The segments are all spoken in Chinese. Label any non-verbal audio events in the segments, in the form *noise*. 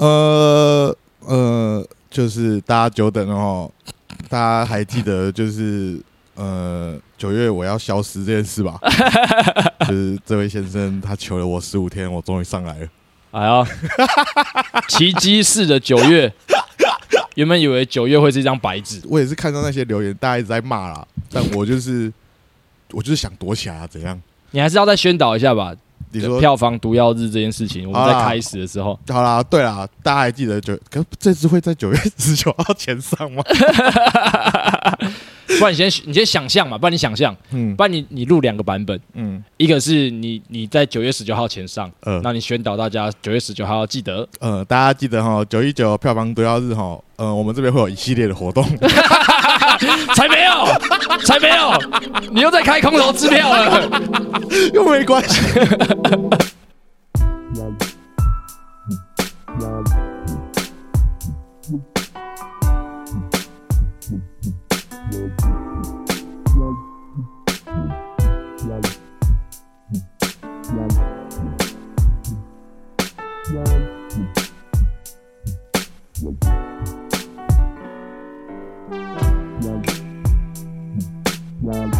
呃呃，就是大家久等了哦，大家还记得就是呃九月我要消失这件事吧？*laughs* 就是这位先生他求了我十五天，我终于上来了。哎呀，奇迹式的九月，原本以为九月会是一张白纸，我也是看到那些留言，大家一直在骂啦，但我就是我就是想躲起来啊，怎样？你还是要再宣导一下吧。你说票房毒药日这件事情，我们在开始的时候，好啦，对啦，大家还记得九？可这次会在九月十九号前上吗？*laughs* 不然你先你先想象嘛，不然你想象，嗯，不然你你录两个版本，嗯，一个是你你在九月十九号前上，呃，那你宣导大家九月十九号要记得，呃，大家记得哈，九一九票房毒药日哈，呃，我们这边会有一系列的活动，*laughs* 才没有，才没有，你又在开空头支票了，又没关系。*laughs* Bye.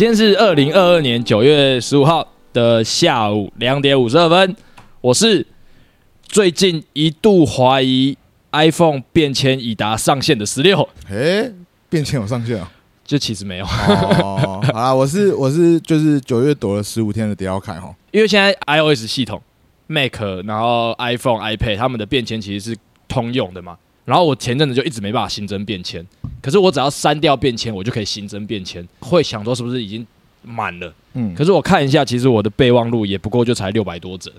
今天是二零二二年九月十五号的下午两点五十二分。我是最近一度怀疑 iPhone 变迁已达上限的十六。哎，变迁有上限啊？就其实没有。哦，好啦，*laughs* 我是我是就是九月躲了十五天的迪奥凯哈。因为现在 iOS 系统，Mac 然后 iPhone、iPad 他们的变迁其实是通用的嘛。然后我前阵子就一直没办法新增便签。可是我只要删掉便签，我就可以新增便签。会想说是不是已经满了？嗯。可是我看一下，其实我的备忘录也不过就才六百多折，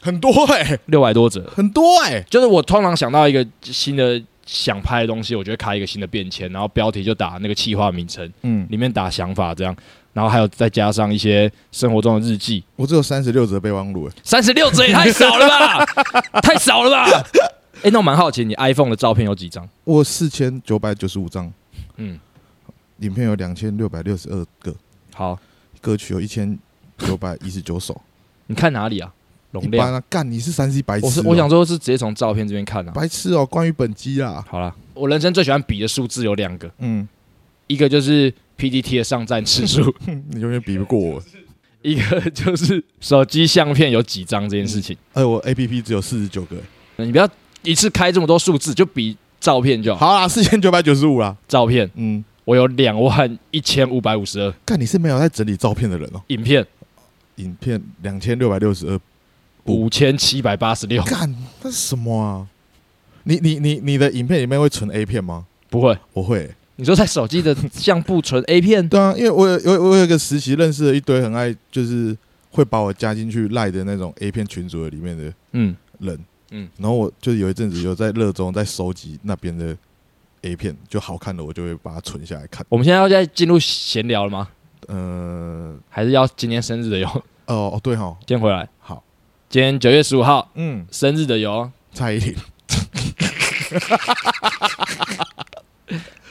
很多哎、欸，六百多折，很多哎、欸。就是我通常想到一个新的想拍的东西，我就会开一个新的便签，然后标题就打那个企划名称，嗯，里面打想法这样，然后还有再加上一些生活中的日记。我只有三十六则备忘录，三十六则也太少了吧？*laughs* 太少了吧？哎、欸，那我蛮好奇，你 iPhone 的照片有几张？我四千九百九十五张。嗯，影片有两千六百六十二个。好，歌曲有一千九百一十九首。你看哪里啊？容量啊？干，你是三 C 白痴、喔？我是我想说，是直接从照片这边看啊。白痴哦、喔，关于本机啊。好了，我人生最喜欢比的数字有两个。嗯，一个就是 PDT 的上站次数，*laughs* 你永远比不过我。*laughs* 一个就是手机相片有几张这件事情。哎、嗯，我 APP 只有四十九个。你不要。一次开这么多数字，就比照片就好。好啦，四千九百九十五啦。照片，嗯，我有两万一千五百五十二。看你是没有在整理照片的人哦。影片，影片两千六百六十二，五千七百八十六。干，那是什么啊？你你你你的影片里面会存 A 片吗？不会，我会。你说在手机的相簿存 A 片？*laughs* 对啊，因为我有我我有一个实习认识了一堆很爱就是会把我加进去赖的那种 A 片群组的里面的嗯人。嗯，然后我就有一阵子有在热衷在收集那边的 A 片，就好看的我就会把它存下来看。我们现在要再进入闲聊了吗？呃，还是要今天生日的哟？哦哦，对哈，先回来。好，今天九月十五号，嗯，生日的哟蔡依林。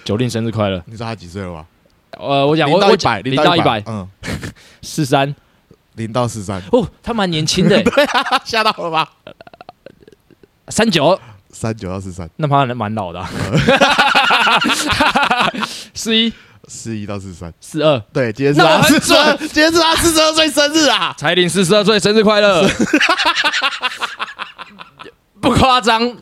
九令生日快乐！你知道他几岁了吗？呃，我讲我我百零到一百，嗯，四三零到四三。哦，他蛮年轻的，*laughs* 吓到了吧？三九。三九到四三，那他人蛮老的。*laughs* 四一。四一到四三。四二，对，今天是他四十二，今天是他四十二岁生日啊！彩玲四十二岁生日快乐，*laughs* 不夸张。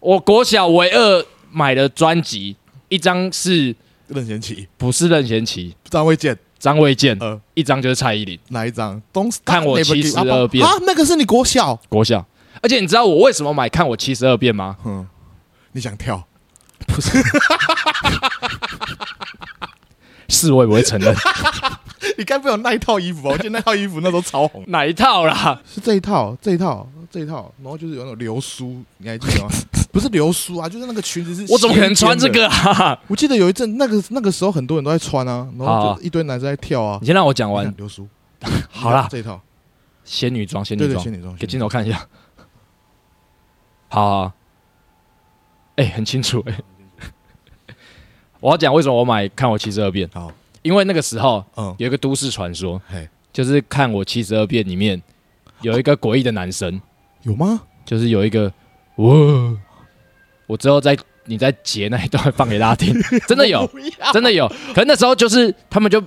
我国小唯二买的专辑，一张是任贤齐，不是任贤齐，张卫健，张卫健，呃，一张就是蔡依林，哪一张？看我七十二变。啊，那个是你国小，国小。而且你知道我为什么买看我七十二变吗？嗯，你想跳？不是，*laughs* 是我也不会承认。*laughs* 你该不会有那一套衣服吧？我记得那套衣服那时候超红。哪一套啦？是这一套，这一套，这一套。然后就是有那种流苏，你还记得吗？*laughs* 不是流苏啊，就是那个裙子是。我怎么可能穿这个啊？我记得有一阵，那个那个时候很多人都在穿啊，然后就一堆男生在跳啊。你先让我讲完流苏。好啦，这一套仙女装，仙女装，仙女装，给镜头看一下。好，哎，很清楚哎。我要讲为什么我买看我七十二变。好，因为那个时候，嗯，有一个都市传说，就是看我七十二变里面有一个诡异的男生。有吗？就是有一个，哇！我之后在你在截那一段放给大家听，*laughs* 真的有，真的有。可是那时候就是他们就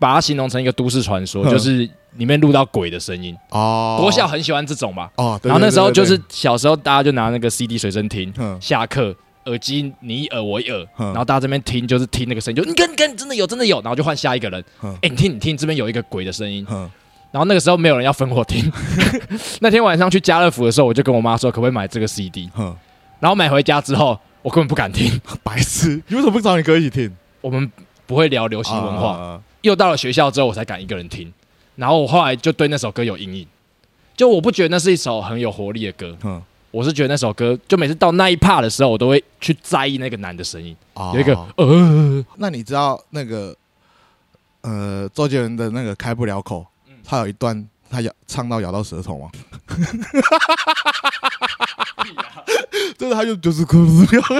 把它形容成一个都市传说，就是里面录到鬼的声音。哦，国小很喜欢这种嘛。哦，然后那时候就是小时候大家就拿那个 CD 随身听，下课。耳机你一耳我一耳，然后大家这边听就是听那个声音，就你看你看真的有真的有，然后就换下一个人，哎你听你听这边有一个鬼的声音，然后那个时候没有人要分我听，*laughs* 那天晚上去家乐福的时候，我就跟我妈说可不可以买这个 CD，然后买回家之后我根本不敢听，*laughs* 白痴，你为什么不找你哥一起听？我们不会聊流行文化，又到了学校之后我才敢一个人听，然后我后来就对那首歌有阴影，就我不觉得那是一首很有活力的歌。嗯我是觉得那首歌，就每次到那一 part 的时候，我都会去在意那个男的声音。哦、有一个呃，那你知道那个呃，周杰伦的那个开不了口，嗯、他有一段他咬唱到咬到舌头吗？*laughs* *laughs* 真的，他就就是哭不了。*laughs*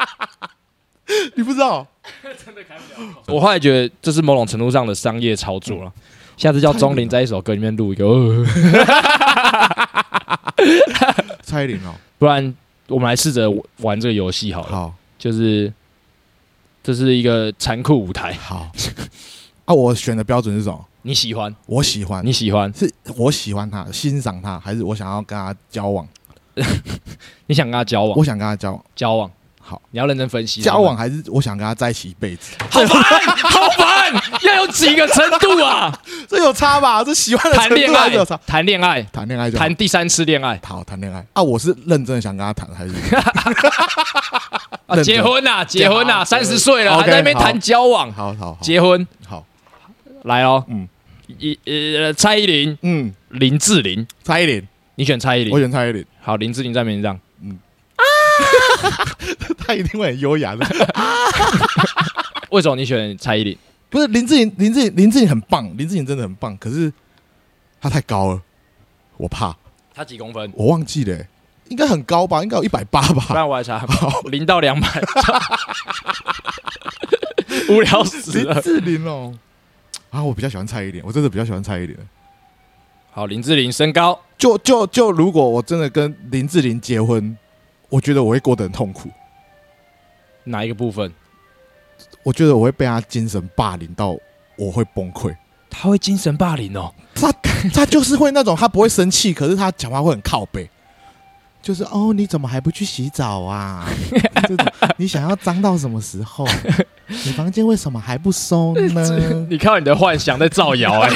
*laughs* 你不知道？*laughs* 真的开不了口。我后来觉得这是某种程度上的商业操作了。嗯下次叫钟玲在一首歌里面录一个，蔡依林哦，不然我们来试着玩这个游戏好了。好，就是这是一个残酷舞台。好，啊，我选的标准是什么？你喜欢？我喜欢。你喜欢？是我喜欢他，欣赏他，还是我想要跟他交往？*laughs* 你想跟他交往？我想跟他交往。交往。好，你要认真分析。交往还是我想跟他在一起一辈子？好烦，*laughs* 好烦，要有几个程度啊？*laughs* 这有差吧？这喜欢的谈恋爱有差？谈恋爱，谈恋爱，谈第三次恋爱。好，谈恋爱啊！我是认真的想跟他谈，还是结婚呐？结婚呐？三十岁了还在那边谈交往？好好，结婚好，来哦。嗯，一呃，蔡依林，嗯，林志玲，蔡依林，你选蔡依林，我选蔡依林。好，林志玲在名上。*laughs* 他一定会很优雅的。*laughs* 为什么你选蔡依林？不是林志颖，林志颖，林志颖很棒，林志颖真的很棒。可是他太高了，我怕。他几公分？我忘记了，应该很高吧？应该有一百八吧？不然我来查。零到两百，*laughs* 无聊死了。林志玲哦，啊，我比较喜欢蔡依林，我真的比较喜欢蔡依林。好，林志玲身高，就就就，如果我真的跟林志玲结婚。我觉得我会过得很痛苦。哪一个部分？我觉得我会被他精神霸凌到，我会崩溃。他会精神霸凌哦？他他就是会那种，他不会生气，可是他讲话会很靠背。就是哦，你怎么还不去洗澡啊？*laughs* 你想要脏到什么时候？你房间为什么还不收呢？*laughs* 你靠你的幻想在造谣哎。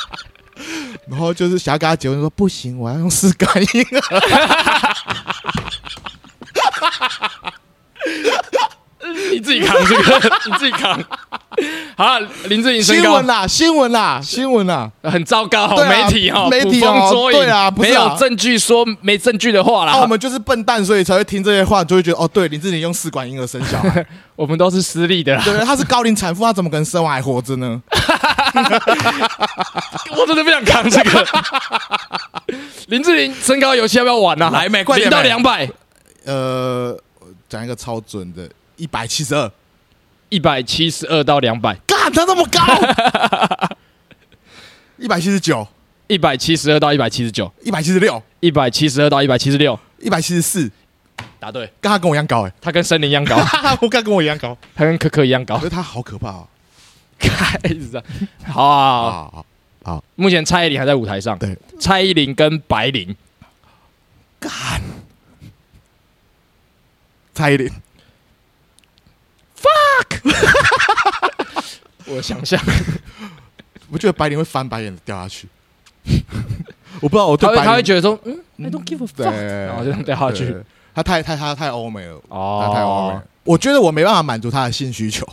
*laughs* 然后就是想要跟他结婚，说不行，我要用试感应。你自己扛这个，你自己扛。好，林志颖身高。新闻啦，新闻啦，新闻啦，很糟糕，媒体哈，媒体哦，对啊，没有证据说没证据的话啦。那我们就是笨蛋，所以才会听这些话，就会觉得哦，对，林志颖用试管婴儿生小孩，*laughs* 我们都是私立的。对，他是高龄产妇，他怎么可能生完还活着呢？*laughs* 我真的不想扛这个。*laughs* 林志玲身高游戏要不要玩呢？还没，快点，零到两百。呃，讲一个超准的，一百七十二，一百七十二到两百，干他那么高？*laughs* 一百七十九，一百七十二到一百七十九，一百七十六，一百七十二到一百七十六，一百七十四，答对，跟他跟我一样高哎，他跟森林一样高，*laughs* 我跟跟我一样高，他跟可可一样高，可是他好可怕哦，*laughs* 开始好啊，好，好，目前蔡依林还在舞台上，对，蔡依林跟白灵，干。蔡依林，fuck！我想象，*laughs* 我觉得白灵会翻白眼掉下去。*laughs* 我不知道，我对白灵他会觉得说，嗯，I don't give a fuck，然后就掉下去。他太太他太欧美了，哦，太欧美。我觉得我没办法满足他的性需求。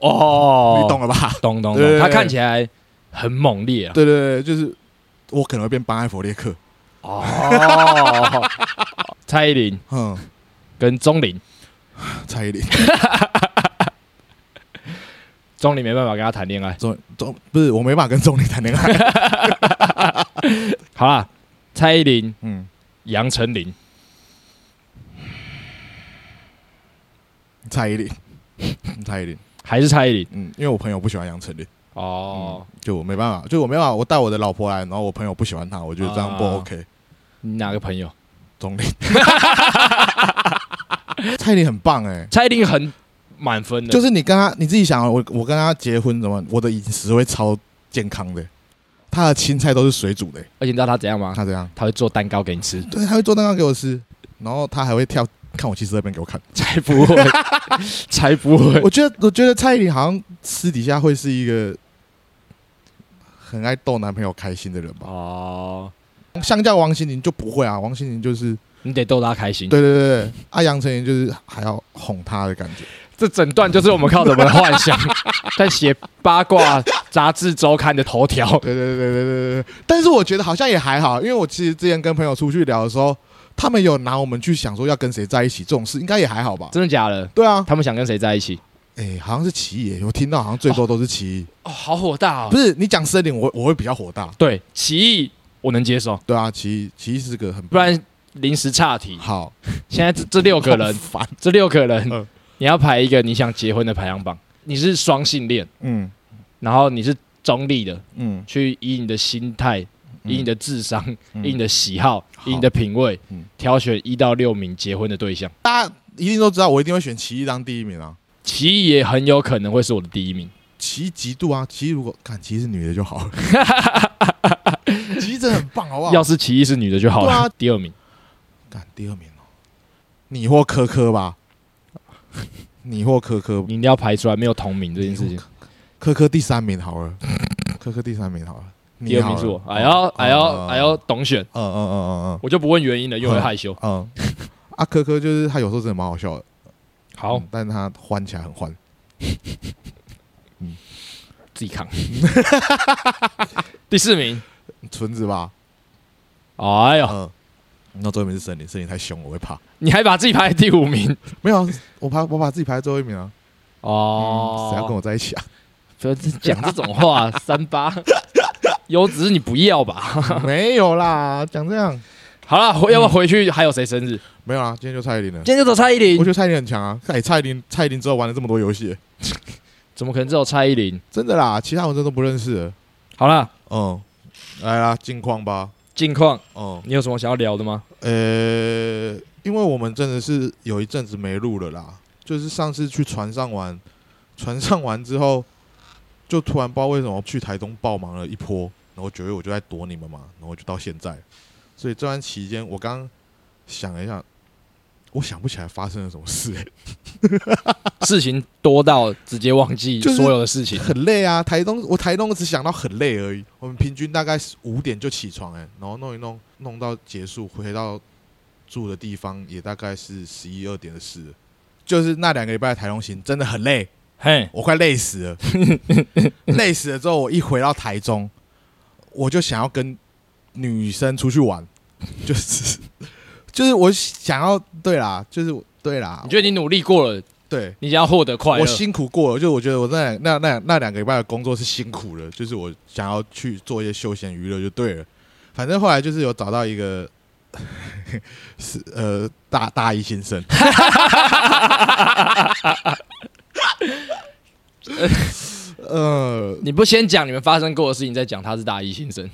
哦，你懂了吧？懂懂懂。他看起来很猛烈啊。对对对，就是我可能会变班艾佛列克。哦，蔡依林，嗯，跟钟林，蔡依林，*laughs* 钟离没办法跟他谈恋爱。钟钟不是我没办法跟钟离谈恋爱。*laughs* 好啦，蔡依林，嗯，杨丞琳，蔡依林，*laughs* 蔡依林，还是蔡依林？嗯，因为我朋友不喜欢杨丞琳。哦，就我没办法，就我没办法，我带我的老婆来，然后我朋友不喜欢她，我觉得这样不 OK。你哪个朋友？钟 *laughs* 林，蔡依林很棒哎，蔡依林很满分的。就是你跟他，你自己想，我我跟他结婚怎么？我的饮食会超健康的，他的青菜都是水煮的。而且你知道他怎样吗？他怎样？他会做蛋糕给你吃。对，他会做蛋糕给我吃，然后他还会跳看我骑车那边给我看。才不会，*laughs* 才不会。我觉得，我觉得蔡依林好像私底下会是一个很爱逗男朋友开心的人吧？哦。相较王心凌就不会啊，王心凌就是你得逗她开心。对对对对，啊杨丞琳就是还要哄她的感觉。这整段就是我们靠什么幻想 *laughs* 在写八卦杂志周刊的头条。对对对对对对。但是我觉得好像也还好，因为我其实之前跟朋友出去聊的时候，他们有拿我们去想说要跟谁在一起这种事，应该也还好吧？真的假的？对啊，他们想跟谁在一起？哎，好像是奇异，我听到好像最多都是奇异。哦，好火大哦！不是你讲森林，我我会比较火大。对，奇异。我能接受，对啊，奇异奇异是个很不然临时岔题。好，现在这这六个人，这六个人，*laughs* 你要排一个你想结婚的排行榜。你是双性恋，嗯，然后你是中立的，嗯，去以你的心态、以你的智商、以你的喜好、以你的品味，挑选一到六名结婚的对象。大家一定都知道，我一定会选奇艺当第一名啊。奇艺也很有可能会是我的第一名。奇艺极度啊，奇艺如果看奇艺是女的就好了。*laughs* 奇艺真的很棒，好不好？要是奇艺是女的就好了。啊、第二名，干第二名哦，你或科科吧，*laughs* 你或科科，你一定要排出来，没有同名这件事情。科科第三名好了，科科第三名好了，第二名是我。哎呦哎呦哎呦，懂选。嗯嗯嗯嗯嗯，我就不问原因了，因为害羞。嗯，啊科科就是他有时候真的蛮好笑的，*laughs* 好，但是他欢起来很欢。*laughs* 嗯，自己扛。第四名。纯子吧，哎呦，嗯，那最后一名是森林，森林太凶，我会怕。你还把自己排在第五名？*laughs* 没有，我排我把自己排在最后一名啊。哦，谁要跟我在一起啊？不要讲这种话，*laughs* 三八有只是你不要吧？*laughs* 没有啦，讲这样。好了，要不要回去？还有谁生日？没有啊，今天就蔡依林了。今天就走蔡依林。我觉得蔡依林很强啊！哎，蔡依林，蔡依林之后玩了这么多游戏，怎么可能只有蔡依林？真的啦，其他我真的都不认识。好了，嗯。来啦，近况吧。近况，哦，你有什么想要聊的吗？呃，因为我们真的是有一阵子没录了啦。就是上次去船上玩，*laughs* 船上玩之后，就突然不知道为什么去台东爆忙了一波，然后九月我就在躲你们嘛，然后就到现在。所以这段期间，我刚想了一下。我想不起来发生了什么事，欸，*laughs* 事情多到直接忘记所有的事情，很累啊。台东，我台东只想到很累而已。我们平均大概五点就起床，哎，然后弄一弄，弄到结束，回到住的地方也大概是十一二点的事。就是那两个礼拜的台东行真的很累，嘿，我快累死了，*laughs* 累死了之后，我一回到台中，我就想要跟女生出去玩，就是。就是我想要对啦，就是对啦。你觉得你努力过了，对你想要获得快乐，我辛苦过了。就我觉得我那那那那两个礼拜的工作是辛苦的，就是我想要去做一些休闲娱乐就对了。反正后来就是有找到一个 *laughs* 是呃大大一新生，*laughs* 呃，你不先讲你们发生过的事情，再讲他是大一新生。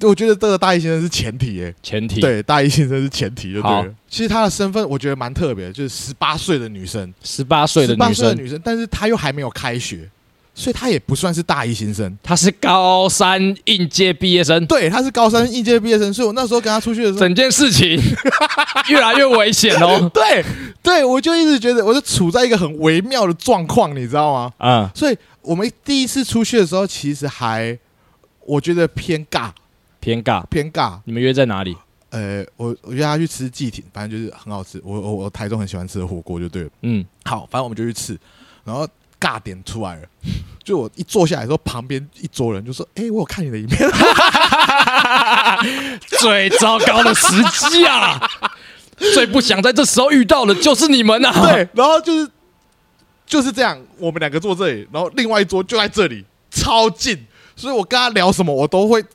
我觉得这个大一新生是前提诶，前提对，大一新生是前提，就对了。其实她的身份我觉得蛮特别，就是十八岁的女生，十八岁的女生，女生，但是她又还没有开学，所以她也不算是大一新生，她是高三应届毕业生。对，她是高三应届毕业生，所以我那时候跟她出去的时候，整件事情 *laughs* 越来越危险哦。对，对我就一直觉得我就处在一个很微妙的状况，你知道吗？嗯，所以我们第一次出去的时候，其实还我觉得偏尬。偏尬，偏尬。你们约在哪里？呃，我我约他去吃祭亭，反正就是很好吃。我我我台中很喜欢吃的火锅就对了。嗯，好，反正我们就去吃，然后尬点出来了。*laughs* 就我一坐下来的时候，旁边一桌人就说：“哎、欸，我有看你的影片。*laughs* ” *laughs* 最糟糕的时机啊！最不想在这时候遇到的就是你们啊！对，然后就是就是这样，我们两个坐这里，然后另外一桌就在这里，超近，所以我跟他聊什么，我都会干，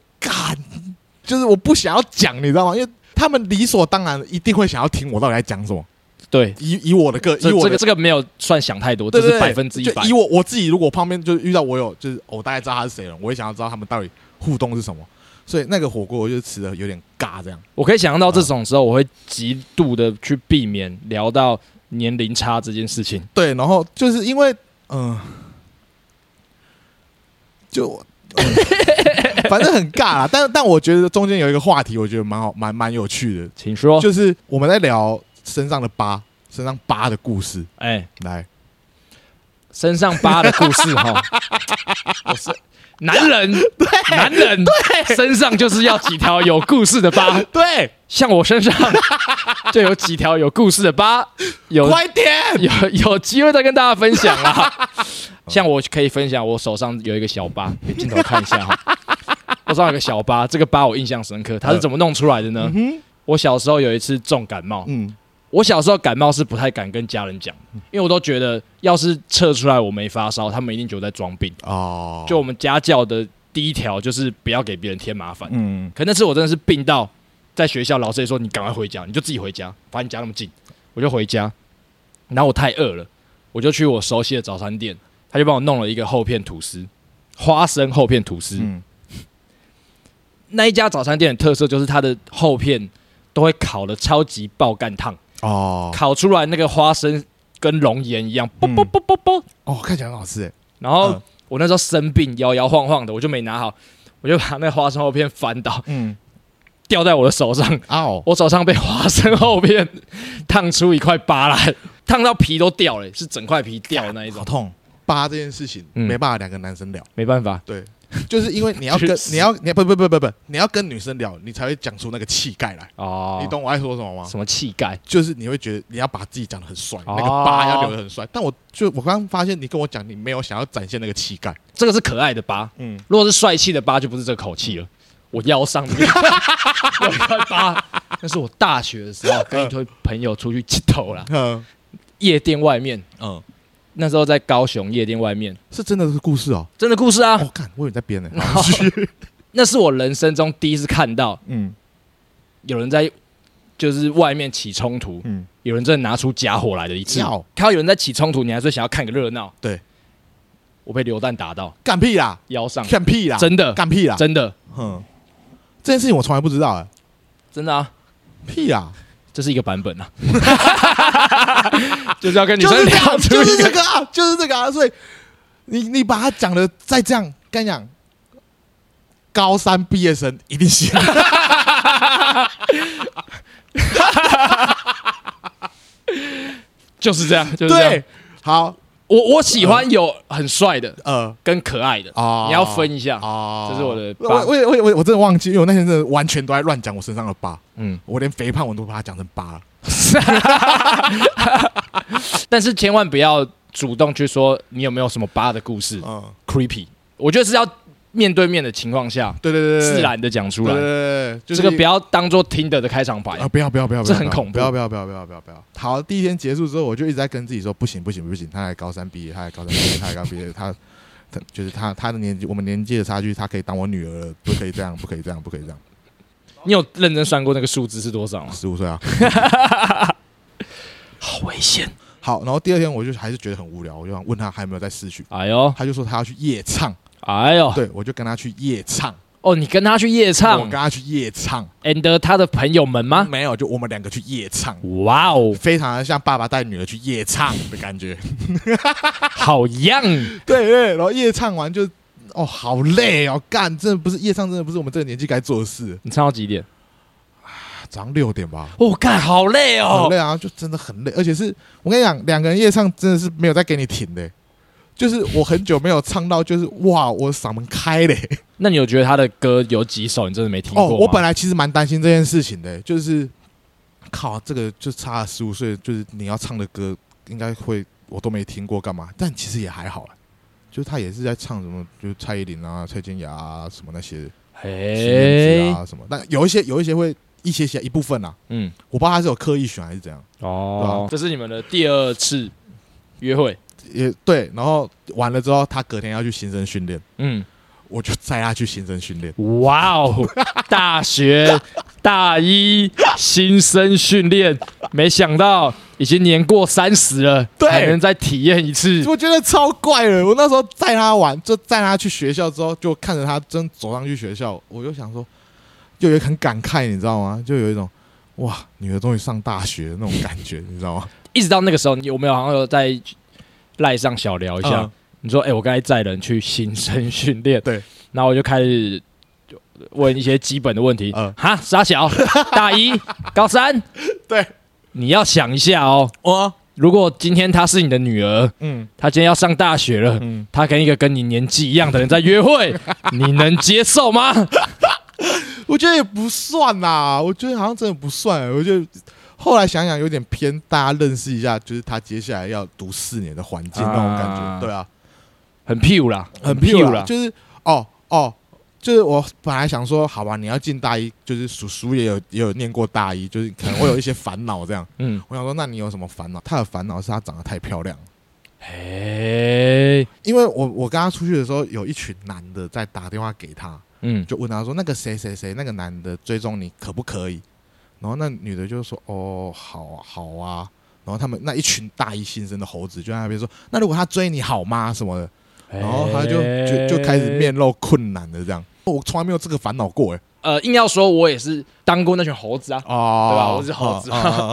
就是我不想要讲，你知道吗？因为他们理所当然一定会想要听我到底在讲什么。对，以以我的个，以我这个这个没有算想太多，这是百分之一百。以我我自己，如果旁边就是遇到我有，就是我大概知道他是谁了，我也想要知道他们到底互动是什么。所以那个火锅我就吃的有点尬，这样。我可以想象到这种时候，我会极度的去避免聊到年龄差这件事情。对，然后就是因为，嗯、呃，就、嗯、*laughs* 反正很尬啦。但但我觉得中间有一个话题，我觉得蛮好，蛮蛮有趣的。请说，就是我们在聊身上的疤，身上疤的故事。哎、欸，来，身上疤的故事 *laughs* 哈，我是。男人，对，男人对身上就是要几条有故事的疤。对，像我身上 *laughs* 就有几条有故事的疤。有，快点，有有机会再跟大家分享啊。*laughs* 像我可以分享，我手上有一个小疤，给镜头看一下哈。我手上有个小疤，这个疤我印象深刻。它是怎么弄出来的呢？我小时候有一次重感冒。嗯。我小时候感冒是不太敢跟家人讲，因为我都觉得要是测出来我没发烧，他们一定觉得在装病。哦，就我们家教的第一条就是不要给别人添麻烦。嗯，可那次我真的是病到在学校，老师也说你赶快回家，你就自己回家，反正你家那么近，我就回家。然后我太饿了，我就去我熟悉的早餐店，他就帮我弄了一个厚片吐司，花生厚片吐司。嗯，那一家早餐店的特色就是它的厚片都会烤的超级爆干烫。哦，烤出来那个花生跟熔岩一样，啵啵啵啵啵，哦，看起来很好吃哎。然后我那时候生病，摇摇晃晃的，我就没拿好，我就把那花生厚片翻倒，嗯，掉在我的手上，哦，我手上被花生厚片烫出一块疤来，烫到皮都掉了，是整块皮掉的那一种，好痛。疤这件事情没办法两个男生聊，没办法，对。*laughs* 就是因为你要跟你要你不不不不不，你要跟女生聊，你才会讲出那个气概来哦。你懂我爱说什么吗？什么气概？就是你会觉得你要把自己讲得很帅，那个疤要留的很帅。但我就我刚刚发现，你跟我讲，你没有想要展现那个气概。这个是可爱的疤，嗯。如果是帅气的疤，就不是这个口气了。我腰上面 *laughs* 有一块疤，那是我大学的时候跟一堆朋友出去剃头了，嗯，夜店外面，嗯。那时候在高雄夜店外面，是真的是故事哦，真的故事啊！我看我以为在编呢。*laughs* 那是我人生中第一次看到，嗯，有人在就是外面起冲突，嗯，有人真的拿出假火来的一次。看到有人在起冲突，你还是想要看个热闹。对，我被流弹打到，干屁啦！腰上干屁啦！真的干屁啦！真的，哼，这件事情我从来不知道哎，真的啊，屁啦！这是一个版本啊，*laughs* 就是要跟女生聊，就是这个啊，就是这个啊，所以你你把它讲的再这样，跟你讲，高三毕业生一定行，*laughs* 就是这样，就是这样，好。我我喜欢有很帅的，呃，跟可爱的，你要分一下，这是我的。我我我我我真的忘记，因为我那天真的完全都在乱讲我身上的疤，嗯，我连肥胖我都把它讲成疤了。*laughs* 但是千万不要主动去说你有没有什么疤的故事，嗯，creepy，我觉得是要。面对面的情况下，对对对，自然的讲出来，对对对，这个不要当做听的的开场白啊！不要不要不要，这很恐怖！不要不要不要不要不要不要！好，第一天结束之后，我就一直在跟自己说，不行不行不行，他还高三毕业，他还高三毕业，他还刚毕业，他他就是他他的年纪，我们年纪的差距，他可以当我女儿了，不可以这样，不可以这样，不可以这样。你有认真算过那个数字是多少吗？十五岁啊，好危险。好，然后第二天我就还是觉得很无聊，我就想问他还有没有在市区。哎呦，他就说他要去夜唱。哎呦，对，我就跟他去夜唱。哦，你跟他去夜唱？我跟他去夜唱。and 他的朋友们吗？没有，就我们两个去夜唱。哇哦，非常的像爸爸带女儿去夜唱的感觉，好样。*laughs* 对对，然后夜唱完就，哦，好累哦，干，真的不是夜唱，真的不是我们这个年纪该做的事。你唱到几点？早上六点吧。哦，干，好累哦，好累啊，就真的很累，而且是我跟你讲，两个人夜唱真的是没有再给你停的。就是我很久没有唱到，就是哇，我嗓门开嘞，那你有觉得他的歌有几首你真的没听过？哦，我本来其实蛮担心这件事情的，就是靠这个就差了十五岁，就是你要唱的歌应该会我都没听过干嘛？但其实也还好，就是他也是在唱什么，就是蔡依林啊、蔡健雅啊什么那些，嘿。啊什么，但有一些有一些会一些些一部分啊，嗯，我不知道他是有刻意选还是怎样。哦，这是你们的第二次约会，也对，然后完了之后，他隔天要去新生训练，嗯。我就载他去新生训练。哇哦，*laughs* 大学大一新生训练，没想到已经年过三十了，对还能再体验一次。我觉得超怪的。我那时候载他玩，就载他去学校之后，就看着他真走上去学校，我就想说，就有很感慨，你知道吗？就有一种哇，女儿终于上大学的那种感觉，你知道吗？一直到那个时候，你有没有好像有在赖上小聊一下？嗯你说：“哎、欸，我刚才载人去新生训练，对，然后我就开始问一些基本的问题。嗯，哈，傻小，大一，*laughs* 高三，对，你要想一下哦。我如果今天她是你的女儿，嗯，她今天要上大学了，嗯，她跟一个跟你年纪一样的人在约会，*laughs* 你能接受吗？*laughs* 我觉得也不算呐，我觉得好像真的不算。我觉得后来想想有点偏，大家认识一下，就是他接下来要读四年的环境那种感觉，啊、对啊。”很 pure 啦，很 pure 啦，就是哦哦，就是我本来想说，好吧，你要进大一，就是叔叔也有也有念过大一，就是可能会有一些烦恼这样。*laughs* 嗯，我想说，那你有什么烦恼？他的烦恼是他长得太漂亮。哎，因为我我跟他出去的时候，有一群男的在打电话给他，嗯，就问他说，那个谁谁谁，那个男的追踪你可不可以？然后那女的就说，哦，好啊，好啊。然后他们那一群大一新生的猴子就在那边说，那如果他追你好吗？什么的。然后他就就就开始面露困难的，这样。我从来没有这个烦恼过，哎。呃，硬要说，我也是当过那群猴子啊，哦、对吧？我是猴子，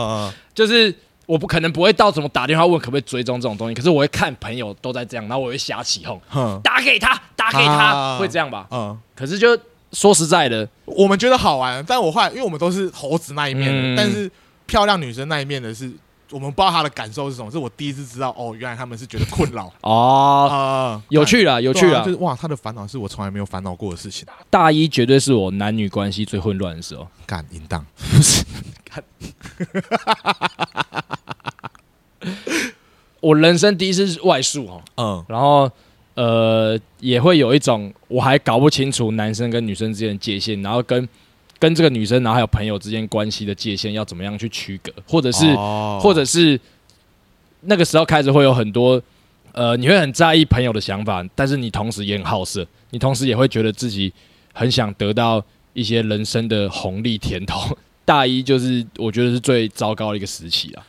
*laughs* 就是我不可能不会到怎么打电话问可不可以追踪这种东西，可是我会看朋友都在这样，然后我会瞎起哄，嗯、打给他，打给他，啊、会这样吧？嗯。可是就说实在的，我们觉得好玩，但我后来因为我们都是猴子那一面的，嗯、但是漂亮女生那一面的是。我们不知道她的感受是什么，是我第一次知道哦，原来他们是觉得困扰 *laughs* 哦，呃、有趣了，有趣了，就是哇，他的烦恼是我从来没有烦恼过的事情。大一绝对是我男女关系最混乱的时候，干淫荡不是？干，*laughs* 我人生第一次是外宿哦，嗯，然后呃，也会有一种我还搞不清楚男生跟女生之间的界限，然后跟。跟这个女生，然后还有朋友之间关系的界限要怎么样去区隔，或者是，或者是那个时候开始会有很多，呃，你会很在意朋友的想法，但是你同时也很好色，你同时也会觉得自己很想得到一些人生的红利甜头。大一就是我觉得是最糟糕的一个时期啊，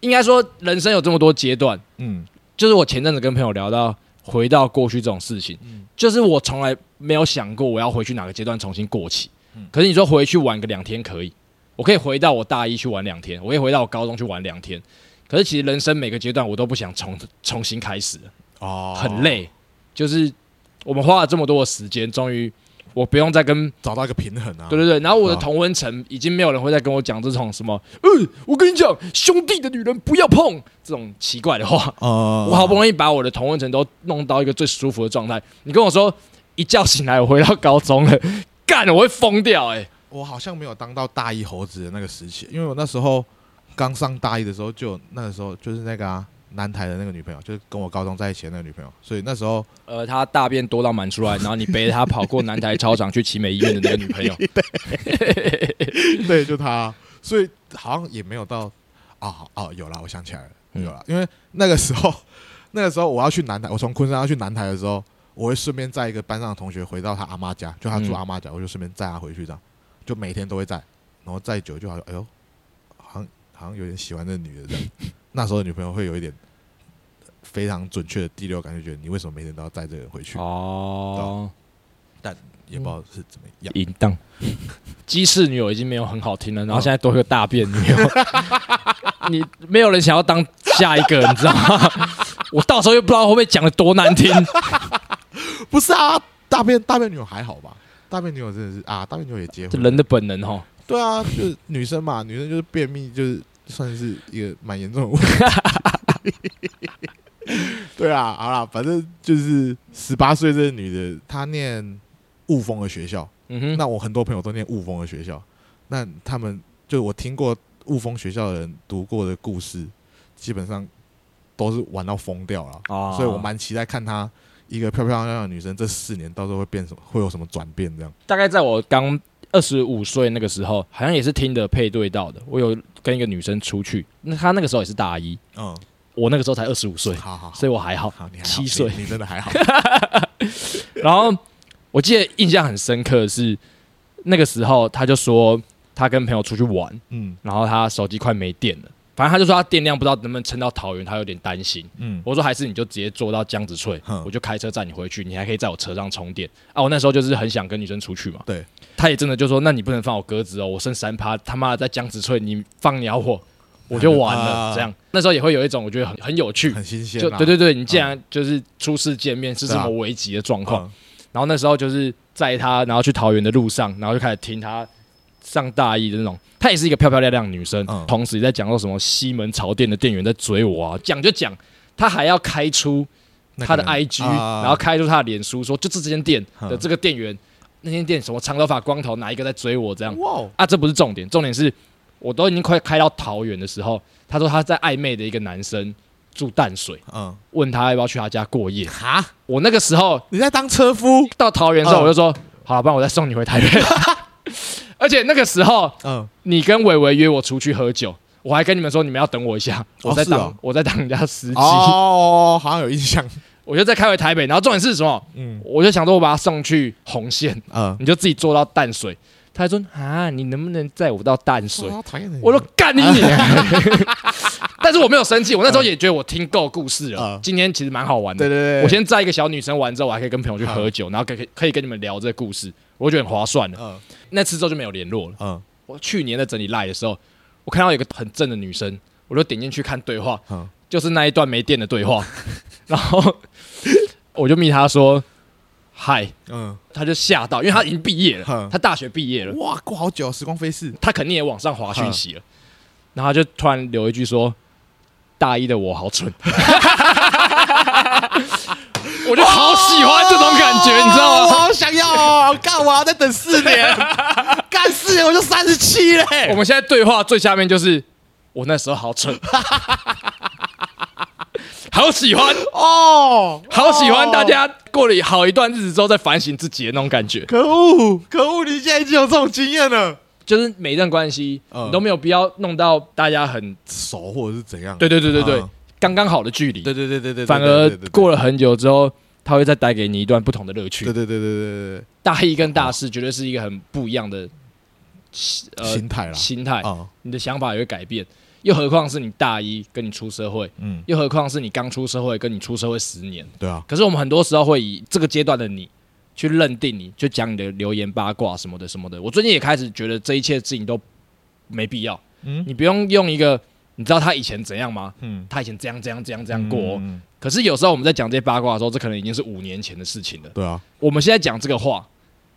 应该说人生有这么多阶段，嗯，就是我前阵子跟朋友聊到回到过去这种事情，就是我从来没有想过我要回去哪个阶段重新过起。可是你说回去玩个两天可以，我可以回到我大一去玩两天，我可以回到我高中去玩两天。可是其实人生每个阶段我都不想重重新开始哦，很累。就是我们花了这么多的时间，终于我不用再跟找到一个平衡啊。对对对，然后我的同温层已经没有人会再跟我讲这种什么，嗯，我跟你讲，兄弟的女人不要碰这种奇怪的话。哦，我好不容易把我的同温层都弄到一个最舒服的状态，你跟我说一觉醒来我回到高中了。干了，我会疯掉哎、欸！我好像没有当到大一猴子的那个时期，因为我那时候刚上大一的时候，就那个时候就是那个啊，南台的那个女朋友，就是跟我高中在一起的那个女朋友，所以那时候呃，她大便多到满出来，然后你背着她跑过南台操场去奇美医院的那个女朋友，*laughs* 对，对，就她，所以好像也没有到哦哦，有了，我想起来了，有了，因为那个时候那个时候我要去南台，我从昆山要去南台的时候。我会顺便载一个班上的同学回到他阿妈家，就他住阿妈家，嗯、我就顺便载他回去，这样就每天都会载，然后载久就好像，哎呦，好像好像有点喜欢那女的这样。那时候女朋友会有一点非常准确的第六感，就觉得你为什么每天都要带这个人回去？哦，但也不知道是怎么样。淫荡，*laughs* 鸡翅女友已经没有很好听了，然后现在多一个大便女友，*laughs* 你没有人想要当下一个，你知道吗？*laughs* 我到时候又不知道会不会讲的多难听。不是啊，大便大便女友还好吧？大便女友真的是啊，大便女友也结婚。这人的本能哈。对啊，就是女生嘛，女生就是便秘，就是算是一个蛮严重的问题。*laughs* 对啊，好啦，反正就是十八岁这个女的，她念雾峰的学校。嗯哼，那我很多朋友都念雾峰的学校，那他们就我听过雾峰学校的人读过的故事，基本上都是玩到疯掉了。哦，所以我蛮期待看她一个漂漂亮亮的女生，这四年到时候会变什么，会有什么转变？这样。大概在我刚二十五岁那个时候，好像也是听的配对到的。我有跟一个女生出去，那她那个时候也是大一。嗯。我那个时候才二十五岁，好好，所以我还好，好你还七岁岁，你真的还好。*laughs* 然后我记得印象很深刻的是，那个时候他就说他跟朋友出去玩，嗯，然后他手机快没电了，反正他就说他电量不知道能不能撑到桃园，他有点担心。嗯，我说还是你就直接坐到江子翠，嗯、我就开车载你回去，你还可以在我车上充电。啊，我那时候就是很想跟女生出去嘛，对，他也真的就说，那你不能放我鸽子哦，我剩三趴，他妈的在江子翠，你放鸟我。我就完了，这样那时候也会有一种我觉得很很有趣，很新鲜。就对对对，你既然就是初次见面是这么危急的状况，然后那时候就是载他，然后去桃园的路上，然后就开始听他上大一的那种。她也是一个漂漂亮亮的女生，同时也在讲说什么西门潮店的店员在追我啊，讲就讲，他还要开出他的 IG，然后开出他的脸书，说就是这间店的这个店员，那间店什么长头发、光头哪一个在追我这样。哇啊，这不是重点，重点是。我都已经快开到桃园的时候，他说他在暧昧的一个男生住淡水，嗯，问他要不要去他家过夜。哈，我那个时候你在当车夫，到桃园的时候我就说，嗯、好了，不然我再送你回台北。*laughs* 而且那个时候，嗯，你跟伟伟约我出去喝酒，我还跟你们说你们要等我一下，我在当、我在当人家司机。哦，好像有印象。我就再开回台北，然后重点是什么？嗯，我就想说我把他送去红线，嗯，你就自己坐到淡水。他说：“啊，你能不能载我到淡水？”我说：“干你你！” *laughs* *laughs* 但是我没有生气，我那时候也觉得我听够故事了。今天其实蛮好玩的。对对对，我先载一个小女生完之后，我还可以跟朋友去喝酒，然后可以可以跟你们聊这个故事，我觉得很划算的。那次之后就没有联络了。嗯我去年在整理赖的时候，我看到有个很正的女生，我就点进去看对话，就是那一段没电的对话，*laughs* 然后我就密他说。嗨，嗯，他就吓到，因为他已经毕业了，嗯、他大学毕业了，哇，过好久，时光飞逝，他肯定也往上滑讯息了，嗯、然后他就突然留一句说：“大一的我好蠢。*laughs* ”我就好喜欢这种感觉，哦、你知道吗？我好想要哦，干嘛再等四年？*laughs* 干四年我就三十七嘞。我们现在对话最下面就是我那时候好蠢。*laughs* 好喜欢哦，好喜欢！大家过了好一段日子之后再反省自己的那种感觉。可恶，可恶！你现在已经有这种经验了，就是每一段关系，你都没有必要弄到大家很熟或者是怎样。对对对对对，刚刚好的距离。对对对对对，反而过了很久之后，他会再带给你一段不同的乐趣。对对对对对对，大一跟大四绝对是一个很不一样的心态啦，心态，你的想法也会改变。又何况是你大一跟你出社会，嗯，又何况是你刚出社会跟你出社会十年，对啊。可是我们很多时候会以这个阶段的你去认定你，就讲你的流言八卦什么的什么的。我最近也开始觉得这一切事情都没必要，嗯，你不用用一个你知道他以前怎样吗？嗯，他以前这样这样这样这样过哦。嗯，可是有时候我们在讲这些八卦的时候，这可能已经是五年前的事情了。对啊，我们现在讲这个话，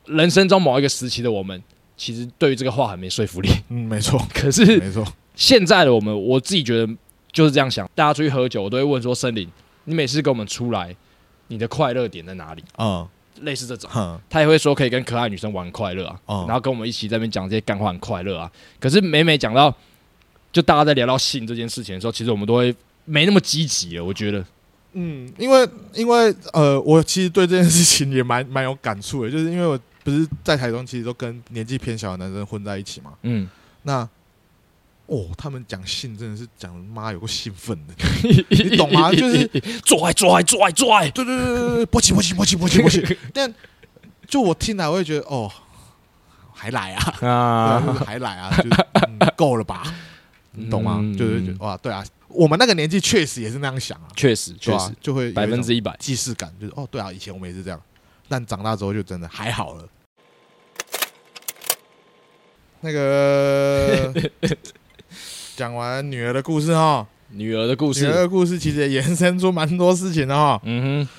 人生中某一个时期的我们，其实对于这个话很没说服力。嗯，没错。*laughs* 可是没错。现在的我们，我自己觉得就是这样想。大家出去喝酒，我都会问说：“森林，你每次跟我们出来，你的快乐点在哪里？”嗯，类似这种，嗯、他也会说可以跟可爱女生玩快乐啊，嗯、然后跟我们一起在那边讲这些干话很快乐啊。可是每每讲到就大家在聊到性这件事情的时候，其实我们都会没那么积极了。我觉得，嗯，因为因为呃，我其实对这件事情也蛮蛮有感触的，就是因为我不是在台中，其实都跟年纪偏小的男生混在一起嘛。嗯，那。哦，他们讲性真的是讲妈有个兴奋的，*laughs* 你懂吗？*laughs* 就是拽拽拽拽，对对对对对，勃起勃起勃起勃起勃起。但就我听来，我会觉得哦，还来啊啊，还来啊，就够了吧？你懂吗？就是哇，对啊，我们那个年纪确实也是那样想啊，确实确实就会百分之一百既视感，就是哦，对啊，以前我们也是这样，但长大之后就真的还好了。那个。讲完女儿的故事哈，女儿的故事，女儿的故事其实也延伸出蛮多事情的哈。嗯哼，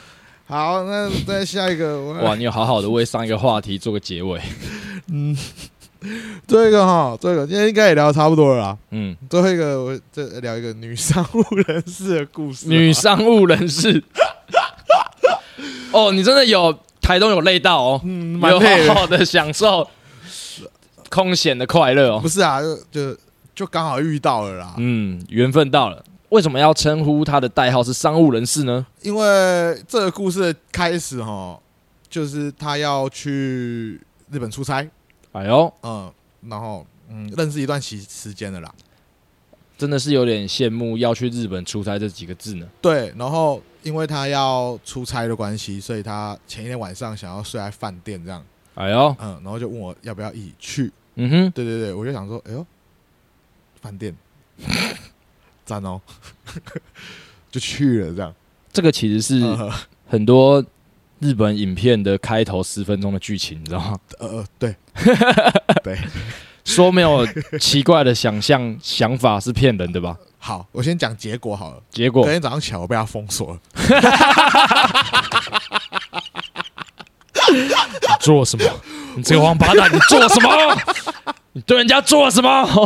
好，那再下一个，哇，你有好好的为上一个话题做个结尾。*laughs* 嗯，最后一个哈，最后一个今天应该也聊得差不多了啦。嗯，最后一个我再聊一个女商务人士的故事。女商务人士，哦，你真的有。台东有累到哦，嗯，有好好的享受空闲的快乐哦不。是啊，就就就刚好遇到了啦。嗯，缘分到了。为什么要称呼他的代号是商务人士呢？因为这个故事的开始哈，就是他要去日本出差，哎呦，嗯，然后嗯，认识一段时时间了啦。真的是有点羡慕要去日本出差这几个字呢。对，然后因为他要出差的关系，所以他前一天晚上想要睡在饭店这样，哎呦，嗯，然后就问我要不要一起去。嗯哼，对对对，我就想说，哎呦，饭店，*laughs* 赞哦，*laughs* 就去了这样。这个其实是呃很多日本影片的开头十分钟的剧情，你知道吗？呃，对，*laughs* 对，说没有奇怪的想象想法是骗人的吧？好，我先讲结果好了。结果昨天早上起来，我被他封锁了。你做什么？你这个王八蛋！你做什么？你对人家做了什么？*laughs*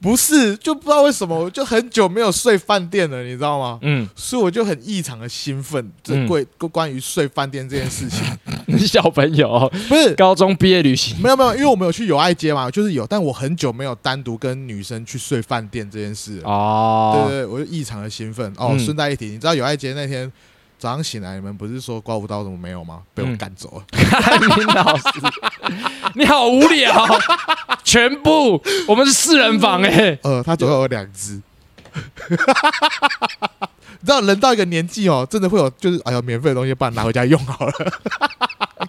不是，就不知道为什么，我就很久没有睡饭店了，你知道吗？嗯，所以我就很异常的兴奋，这嗯关关于睡饭店这件事情，你 *laughs* 小朋友不是高中毕业旅行，没有没有，因为我们有去友爱街嘛，就是有，但我很久没有单独跟女生去睡饭店这件事哦。对哦，对，我就异常的兴奋。哦，嗯顺带一提，你知道友爱街那天早上醒来，你们不是说刮胡刀怎么没有吗？被我嗯赶走了。*laughs* 你老师，你好无聊，*laughs* 全部我们是四人房哎、呃，他总共有两只。*laughs* 你知道人到一个年纪哦，真的会有就是哎呀，免费的东西，把它拿回家用好了。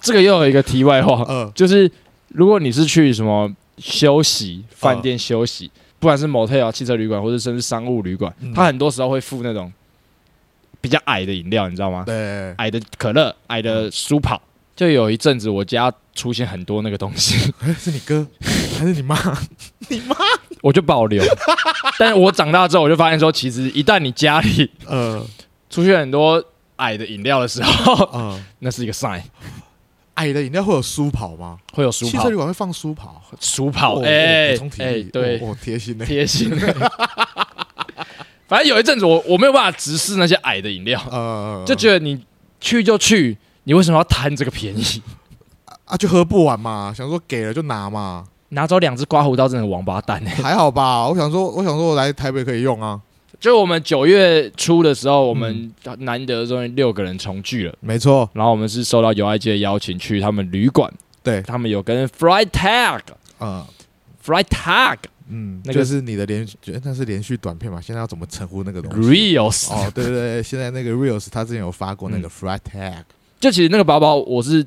这个又有一个题外话，呃，就是如果你是去什么休息饭店休息，不管是 motel、汽车旅馆，或者甚至商务旅馆，嗯它很多时候会附那种比较矮的饮料，你知道吗？对，矮的可乐，矮的舒跑。就有一阵子，我家出现很多那个东西，*laughs* 哎是你哥还是你妈？*laughs* 你妈？我就保留。但是我长大之后，我就发现说，其实一旦你家里呃出现很多矮的饮料的时候，呃，那是一个 sign，矮的饮料会有舒跑吗？会有舒跑汽车旅，馆会放舒跑？舒跑，哦哎哎，力，对，哦，贴心的。贴心。*laughs* 反正有一阵子我我没有办法直视那些矮的饮料，呃，就觉得你去就去，你为什么要贪这个便宜？啊，就喝不完嘛，想说给了就拿嘛，拿走两只刮胡刀，真的王八蛋哎！还好吧？我想说，我想说我来台北可以用啊，就我们九月初的时候，我们难得终于六个人重聚了，没错，然后我们是受到友爱街的邀请去他们旅馆，对，他们有跟 Fry Tag 嗯 Fry Tag 嗯，那个就是你的连续，那是连续短片嘛？现在要怎么称呼那个东西？Reels，哦，对对对，现在那个 Reels 他之前有发过那个嗯 Fly Tag，就其实那个包包，我是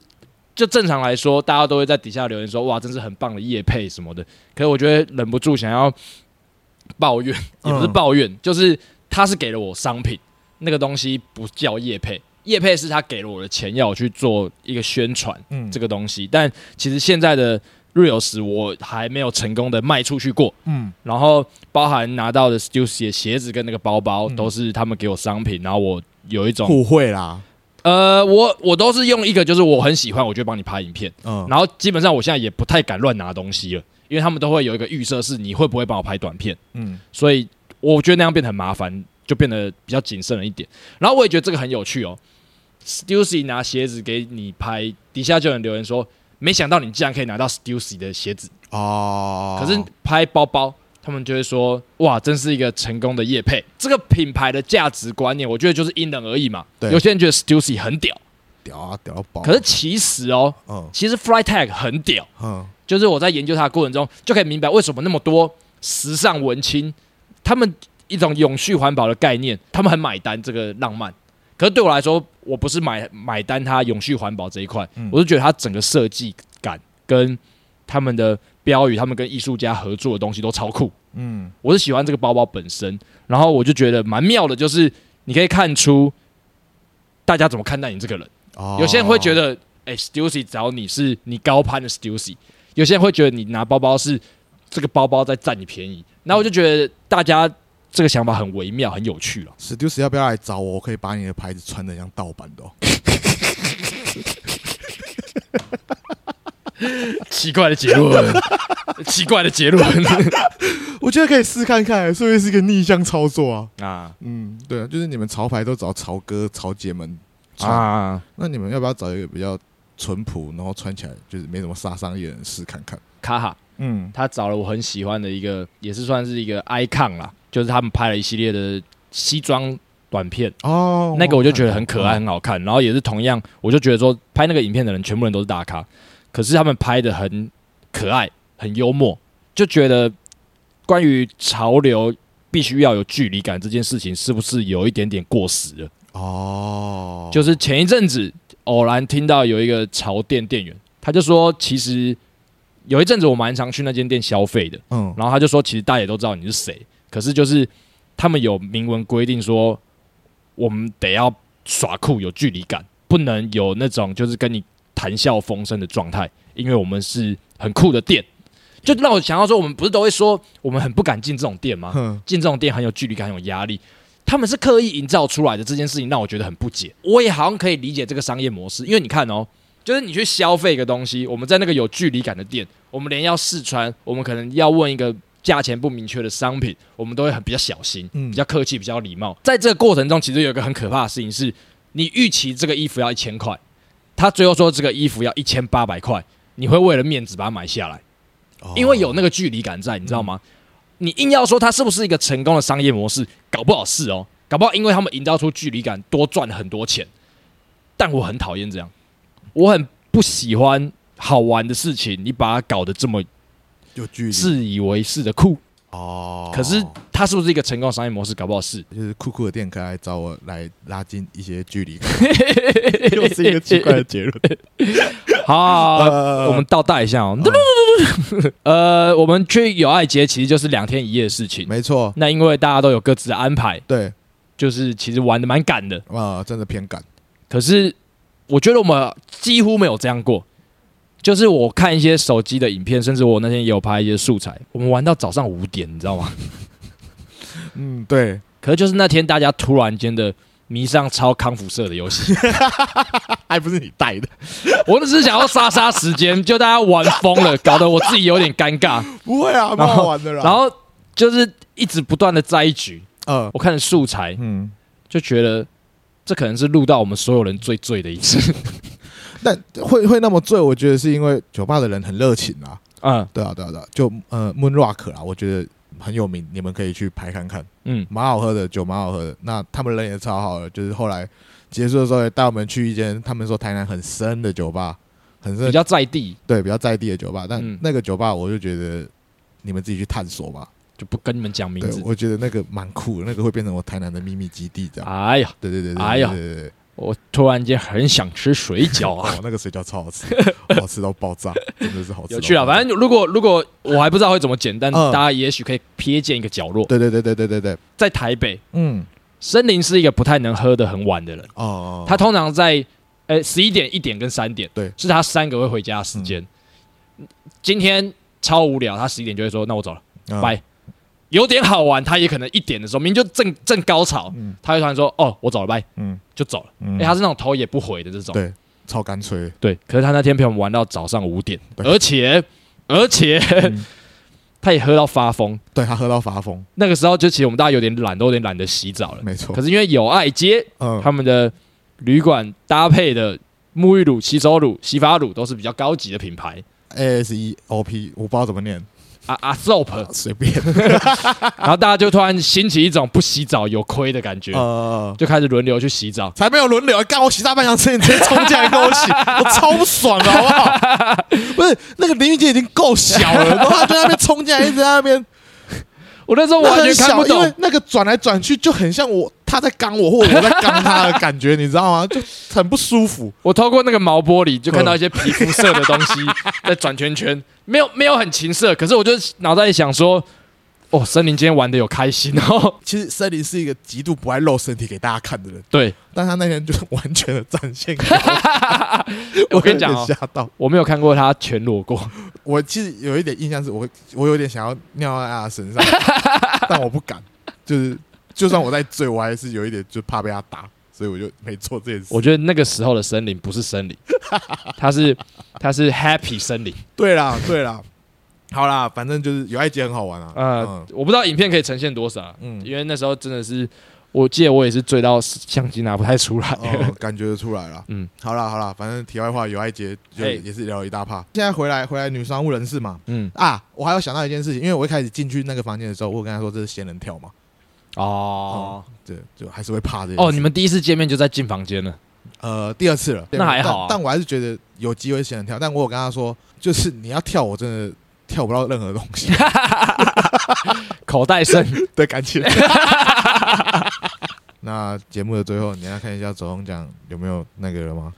就正常来说，大家都会在底下留言说，哇，真是很棒的夜配什么的。可是我觉得忍不住想要抱怨，也不是抱怨，就是他是给了我商品，那个东西不叫夜配，夜配是他给了我的钱，要我去做一个宣传嗯，这个东西。但其实现在的 Reels 我还没有成功的卖出去过，嗯。然后包含拿到的 Stussy 的鞋子跟那个包包嗯。都是他们给我商品，然后我有一种互惠啦，呃，我我都是用一个，就是我很喜欢，我就帮你拍影片。嗯，然后基本上我现在也不太敢乱拿东西了，因为他们都会有一个预设是你会不会帮我拍短片，嗯。所以我觉得那样变得很麻烦，就变得比较谨慎了一点。然后我也觉得这个很有趣哦，Stussy 拿鞋子给你拍，底下就有人留言说，没想到你竟然可以拿到 Stussy 的鞋子，哦，可是拍包包。他们就会说：“哇，真是一个成功的业配。这个品牌的价值观念，我觉得就是因人而异嘛。对有些人觉得 Stussy 很屌，屌啊屌到爆，可是其实哦，嗯其实 Fly Tag 很屌，嗯就是我在研究它的过程中，就可以明白为什么那么多时尚文青，他们一种永续环保的概念，他们很买单这个浪漫。可是对我来说，我不是买买单它永续环保这一块，嗯我是觉得它整个设计感跟他们的标语，他们跟艺术家合作的东西都超酷。嗯我是喜欢这个包包本身，然后我就觉得蛮妙的，就是你可以看出大家怎么看待你这个人。哦，有些人会觉得，哎、s t u s s y 找你是你高攀的 Stussy；有些人会觉得你拿包包是这个包包在占你便宜。然后我就觉得大家这个想法很微妙，很有趣了。史蒂斯要不要来找我？我可以把你的牌子穿的像盗版的哦。*laughs* 奇怪的结论，奇怪的结论 *laughs* 我觉得可以试看看，说不定是一个逆向操作啊。啊！嗯，对啊，就是你们潮牌都找潮哥、潮姐们穿啊。那你们要不要找一个比较淳朴，然后穿起来就是没什么杀伤力的人试看看？卡哈，嗯，他找了我很喜欢的一个，也是算是一个 icon 啦，就是他们拍了一系列的西装短片哦，那个我就觉得很可爱，很好看。然后也是同样，我就觉得说拍那个影片的人全部人都是大咖，可是他们拍的很可爱，很幽默，就觉得关于潮流必须要有距离感这件事情，是不是有一点点过时了？哦，就是前一阵子偶然听到有一个潮店店员，他就说其实。有一阵子我蛮常去那间店消费的，嗯，然后他就说，其实大家也都知道你是谁，可是就是他们有明文规定说，我们得要耍酷，有距离感，不能有那种就是跟你谈笑风生的状态，因为我们是很酷的店，就让我想到说，我们不是都会说我们很不敢进这种店吗？进这种店很有距离感，很有压力，他们是刻意营造出来的这件事情，让我觉得很不解。我也好像可以理解这个商业模式，因为你看哦。就是你去消费一个东西，我们在那个有距离感的店，我们连要试穿，我们可能要问一个价钱不明确的商品，我们都会很比较小心，比较客气，比较礼貌。在这个过程中，其实有一个很可怕的事情是，你预期这个衣服要一千块，他最后说这个衣服要一千八百块，你会为了面子把它买下来，因为有那个距离感在，你知道吗？你硬要说它是不是一个成功的商业模式，搞不好是哦，搞不好因为他们营造出距离感，多赚很多钱。但我很讨厌这样。我很不喜欢好玩的事情，你把它搞得这么有距离，自以为是的酷哦。可是它是不是一个成功的商业模式？搞不好是，就是酷酷的店可以来找我来拉近一些距离，*laughs* 又是一个奇怪的结论。好，我们倒带一下哦。呃，我们去友爱节其实就是两天一夜的事情，没错。那因为大家都有各自的安排，对，就是其实玩的蛮赶的啊，真的偏赶。可是。我觉得我们几乎没有这样过，就是我看一些手机的影片，甚至我那天也有拍一些素材，我们玩到早上五点，你知道吗？嗯，对。可是就是那天大家突然间的迷上超康辅社的游戏，*laughs* 还不是你带的，我只是想要杀杀时间，就大家玩疯了，搞得我自己有点尴尬。不会啊，蛮好玩的啦。然后就是一直不断的摘局，嗯，我看了素材，嗯，就觉得。这可能是录到我们所有人最醉的一次，但会会那么醉，我觉得是因为酒吧的人很热情啊。嗯，对啊，对啊，对啊，就呃，Moon Rock 啊，我觉得很有名，你们可以去排看看。嗯，蛮好喝的酒，蛮好喝的。那他们人也超好的，就是后来结束的时候也带我们去一间他们说台南很深的酒吧，很深，比较在地，对，比较在地的酒吧。但那个酒吧，我就觉得你们自己去探索吧。就不跟你们讲名字，我觉得那个蛮酷的，那个会变成我台南的秘密基地这样。哎呀，对对对对，哎呀，我突然间很想吃水饺啊！*laughs* 那个水饺超好吃，*laughs* 好吃到爆炸，真的是好吃。有趣啊！反正如果如果我还不知道会怎么剪，但大家也许可以瞥见一个角落。对对对对对对对，在台北，嗯，森林是一个不太能喝得很晚的人哦。他通常在呃十一点、一点跟三点，对，是他三个会回家的时间。今天超无聊，他十一点就会说：“那我走了，拜。”有点好玩，他也可能一点的时候，明明就正正高潮，嗯、他会突然说：“哦，我走了，拜。”嗯，就走了。嗯，欸、他是那种头也不回的这种，对，超干脆。对，可是他那天陪我们玩到早上五点，对而且而且、嗯、*laughs* 他也喝到发疯。对，他喝到发疯。那个时候就其实我们大家有点懒，都有点懒得洗澡了。没错。可是因为友爱街，嗯，他们的旅馆搭配的沐浴乳、洗手乳、洗发乳都是比较高级的品牌，A S E O P，我不知道怎么念。啊啊，soap。随便，*laughs* 然后大家就突然兴起一种不洗澡有亏的感觉，呃，就开始轮流去洗澡，才没有轮流，干我洗大半小时，你直接冲进来跟我洗，*laughs* 我超不爽的，好不好？不是那个淋浴间已经够小了，然后他在那边冲进来，一直在那边，我那时候完全看不懂，因为那个转来转去就很像我。他在刚我，或者我在刚他的感觉，你知道吗？就很不舒服。我透过那个毛玻璃，就看到一些皮肤色的东西 *laughs* 在转圈圈，没有没有很情色，可是我就脑袋里想说，哦，森林今天玩的有开心哦。*laughs* 其实森林是一个极度不爱露身体给大家看的人，对。但他那天就是完全的展现我。*laughs* 我跟你讲吓到，我没有看过他全裸过。我其实有一点印象是我，我有点想要尿在他身上，*laughs* 但我不敢，就是。就算我在醉，我还是有一点就怕被他打，所以我就没做这件事。我觉得那个时候的森林不是森林，*laughs* 他是他是 happy 森林。对啦，对啦，好啦，反正就是有爱姐很好玩啊。呃，嗯、我不知道影片可以呈现多少，嗯，因为那时候真的是我记得我也是追到相机拿不太出来，哦，感觉得出来了。*laughs* 嗯，好了好了，反正题外话，有爱杰就也是聊了一大趴。现在回来回来，女商务人士嘛，嗯啊，我还有想到一件事情，因为我一开始进去那个房间的时候，我跟他说这是仙人跳嘛。哦，对，就还是会怕这。哦，你们第一次见面就在进房间了？呃，第二次了，那还好啊。但我还是觉得有机会仙人跳，但我有跟他说，就是你要跳，我真的跳不到任何东西。*laughs* 口袋深 *laughs* 的感觉。*laughs* 那节目的最后，你要看一下走钟奖有没有那个了吗？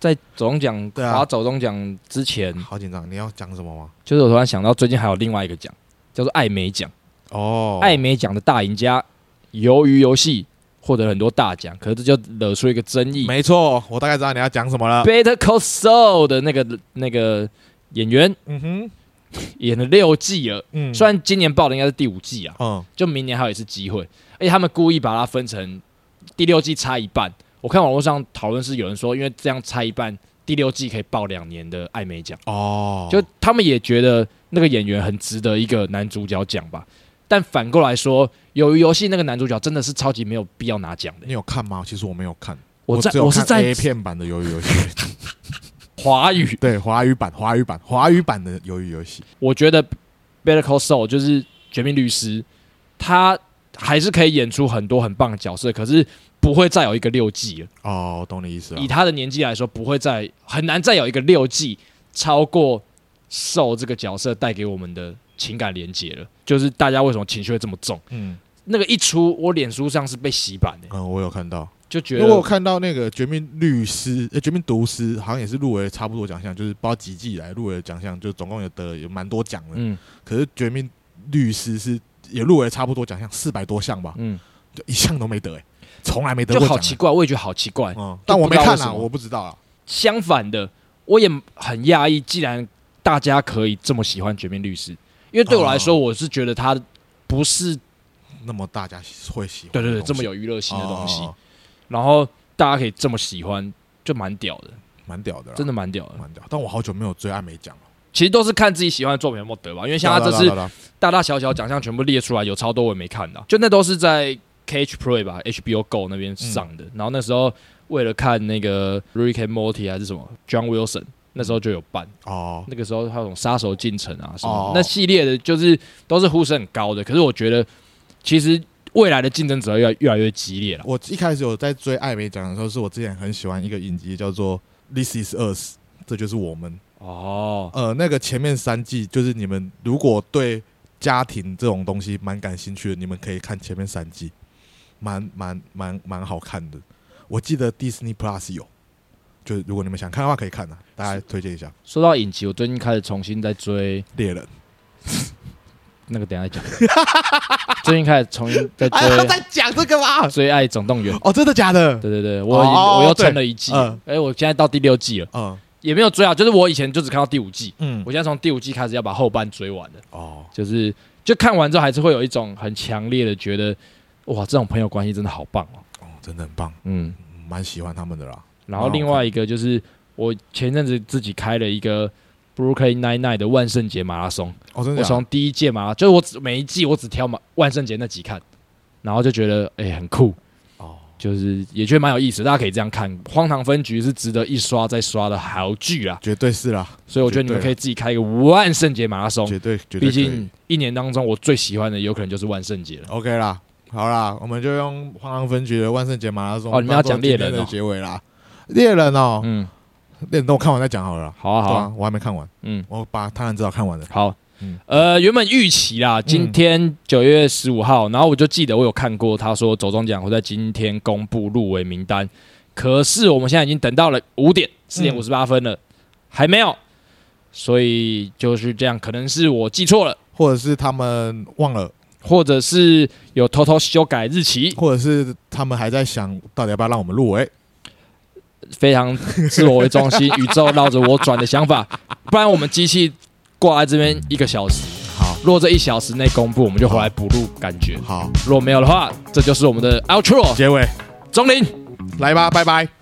在走中奖，对啊，走中奖之前，好紧张。你要讲什么吗？就是我突然想到，最近还有另外一个奖，叫做艾美奖。哦，艾美奖的大赢家，鱿鱼游戏获得了很多大奖，可是这就惹出一个争议。没错，我大概知道你要讲什么了。Better Call Saul 的那个那个演员，嗯哼。演了六季了，嗯，虽然今年报的应该是第五季啊，嗯，就明年还有一次机会，而且他们故意把它分成第六季拆一半。我看网络上讨论是有人说，因为这样拆一半，第六季可以报两年的艾美奖哦，就他们也觉得那个演员很值得一个男主角奖吧。但反过来说，鱿鱼游戏那个男主角真的是超级没有必要拿奖的。你有看吗？其实我没有看，我在我是在 A 片版的鱿鱼游戏。*laughs* 华语对华语版，华语版，华语版的鱿鱼游戏，我觉得《Better Call Soul》就是《绝命律师》，他还是可以演出很多很棒的角色，可是不会再有一个六季了。哦，懂你意思了。以他的年纪来说，不会再很难再有一个六季超过 Soul 这个角色带给我们的情感连接了。就是大家为什么情绪会这么重？嗯，那个一出，我脸书上是被洗版的。嗯，我有看到。就觉得，如果我看到那个《绝命律师》呃，《绝命毒师》好像也是入围差不多奖项，就是不知道几季以来入围的奖项，就总共有得有蛮多奖的。嗯，可是《绝命律师》是也入围差不多奖项，四百多项吧。嗯，就一项都没得，哎，从来没得过。就好奇怪，我也觉得好奇怪。嗯，但我没看啊，我不知道啊。相反的，我也很讶异，既然大家可以这么喜欢《绝命律师》，因为对我来说，我是觉得他不是那么大家会喜欢。对对对，这么有娱乐性的东西。然后大家可以这么喜欢，就蛮屌的，蛮屌的，真的蛮屌的，蛮屌。但我好久没有追艾美奖了。其实都是看自己喜欢的作品有没有得吧，因为像他这次大大小小奖项全部列出来，有超多我也没看到。就那都是在 Play 吧，HBO Go 那边上的。然后那时候为了看那个 Rick and Morty 还是什么 John Wilson，那时候就有办哦。那个时候还有种杀手进城啊什么，那系列的就是都是呼声很高的。可是我觉得其实。未来的竞争者越来越来越激烈了。我一开始有在追艾美奖的时候，是我之前很喜欢一个影集，叫做《This Is Us》，这就是我们。哦，呃，那个前面三季，就是你们如果对家庭这种东西蛮感兴趣的，你们可以看前面三季，蛮蛮蛮蛮好看的。我记得 Disney Plus 有，就是如果你们想看的话，可以看的，大家推荐一下。说到影集，我最近开始重新在追《猎人》。那个等下再讲。最近开始重新在追，在讲这个吗？追《爱总动员》哦，真的假的？对对对，我我又撑了一季。哎，我现在到第六季了。嗯，也没有追啊，就是我以前就只看到第五季。嗯，我现在从第五季开始要把后半追完了。哦，就是就看完之后，还是会有一种很强烈的觉得，哇，这种朋友关系真的好棒哦。哦，真的很棒。嗯，蛮喜欢他们的啦。然后另外一个就是，我前阵子自己开了一个。Brooklyn Nine-Nine 的万圣节马拉松，我从第一届马拉，就是我只每一季我只挑马万圣节那集看，然后就觉得哎、欸、很酷哦，就是也觉得蛮有意思，大家可以这样看。荒唐分局是值得一刷再刷的好剧啊，绝对是啦。所以我觉得你们可以自己开一个万圣节马拉松，绝对，毕竟一年当中我最喜欢的有可能就是万圣节了。OK 啦，好啦，我们就用荒唐分局的万圣节马拉松哦，你们要讲猎人的结尾啦，猎人哦，嗯。那等我看完再讲好了。好啊，好啊，我还没看完。嗯，我把《贪婪之岛》看完了。好，嗯，呃，原本预期啦，今天九月十五号，然后我就记得我有看过，他说走中奖会在今天公布入围名单。可是我们现在已经等到了五点四点五十八分了，还没有，所以就是这样，可能是我记错了，或者是他们忘了，或者是有偷偷修改日期，或者是他们还在想到底要不要让我们入围。非常自我为中心，宇宙绕着我转的想法，不然我们机器挂在这边一个小时。好，如果这一小时内公布，我们就回来补录感觉。好，如果没有的话，这就是我们的 outro 结尾。钟林，来吧，拜拜。